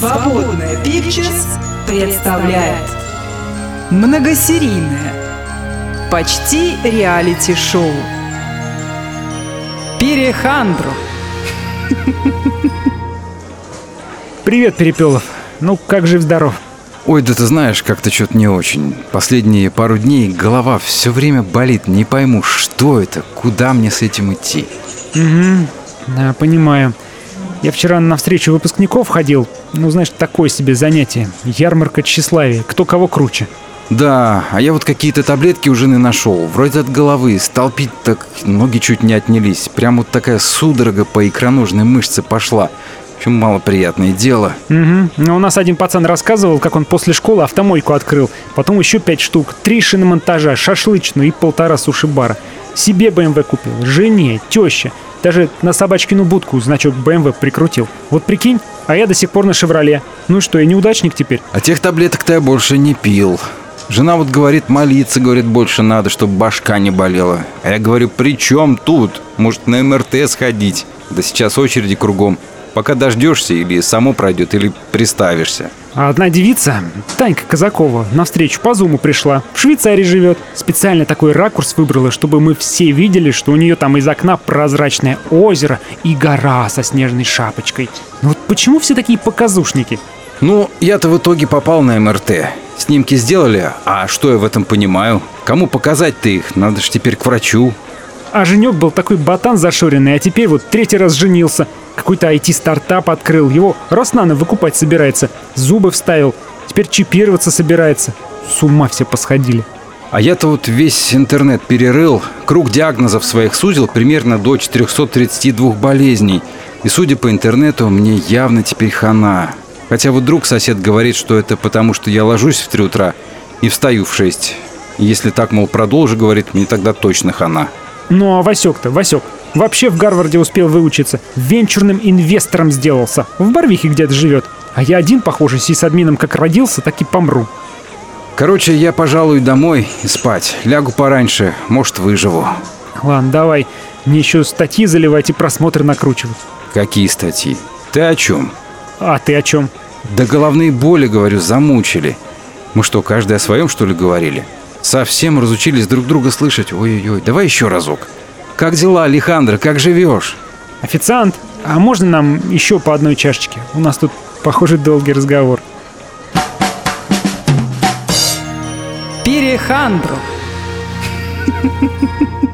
Свободная Pictures представляет Многосерийное Почти реалити-шоу Перехандру Привет, Перепелов. Ну, как жив-здоров? Ой, да ты знаешь, как-то что-то не очень. Последние пару дней голова все время болит. Не пойму, что это, куда мне с этим идти. Угу, да, понимаю. Я вчера на встречу выпускников ходил. Ну, знаешь, такое себе занятие. Ярмарка тщеславия. Кто кого круче. Да, а я вот какие-то таблетки у жены нашел. Вроде от головы. Стал пить, так ноги чуть не отнялись. Прям вот такая судорога по икроножной мышце пошла. В общем, малоприятное дело. Угу. Ну, у нас один пацан рассказывал, как он после школы автомойку открыл. Потом еще пять штук. Три шиномонтажа, шашлычную и полтора суши-бара. Себе БМВ купил, жене, теще. Даже на собачкину будку значок БМВ прикрутил. Вот прикинь, а я до сих пор на «Шевроле». Ну что, я неудачник теперь? А тех таблеток-то я больше не пил. Жена вот говорит, молиться, говорит, больше надо, чтобы башка не болела. А я говорю, при чем тут? Может, на МРТ сходить? Да сейчас очереди кругом. Пока дождешься, или само пройдет, или приставишься. А одна девица, Танька Казакова, навстречу по зуму пришла. В Швейцарии живет. Специально такой ракурс выбрала, чтобы мы все видели, что у нее там из окна прозрачное озеро и гора со снежной шапочкой. Ну вот почему все такие показушники? Ну, я-то в итоге попал на МРТ. Снимки сделали, а что я в этом понимаю? Кому показать-то их? Надо же теперь к врачу. А женек был такой ботан зашоренный, а теперь вот третий раз женился. Какой-то IT-стартап открыл, его Роснано выкупать собирается. Зубы вставил, теперь чипироваться собирается. С ума все посходили. А я-то вот весь интернет перерыл, круг диагнозов своих сузил примерно до 432 болезней. И судя по интернету, мне явно теперь хана. Хотя вот друг сосед говорит, что это потому, что я ложусь в 3 утра и встаю в 6. И если так, мол, продолжу, говорит, мне тогда точно хана. Ну а Васек-то, Васек, вообще в Гарварде успел выучиться. Венчурным инвестором сделался. В Барвихе где-то живет. А я один, похоже, сисадмином как родился, так и помру. Короче, я, пожалуй, домой и спать. Лягу пораньше, может, выживу. Ладно, давай. Мне еще статьи заливать и просмотры накручивать. Какие статьи? Ты о чем? А ты о чем? Да головные боли, говорю, замучили. Мы что, каждый о своем, что ли, говорили? Совсем разучились друг друга слышать. Ой-ой-ой, давай еще разок. Как дела, Алехандро, как живешь? Официант, а можно нам еще по одной чашечке? У нас тут, похоже, долгий разговор. Перехандру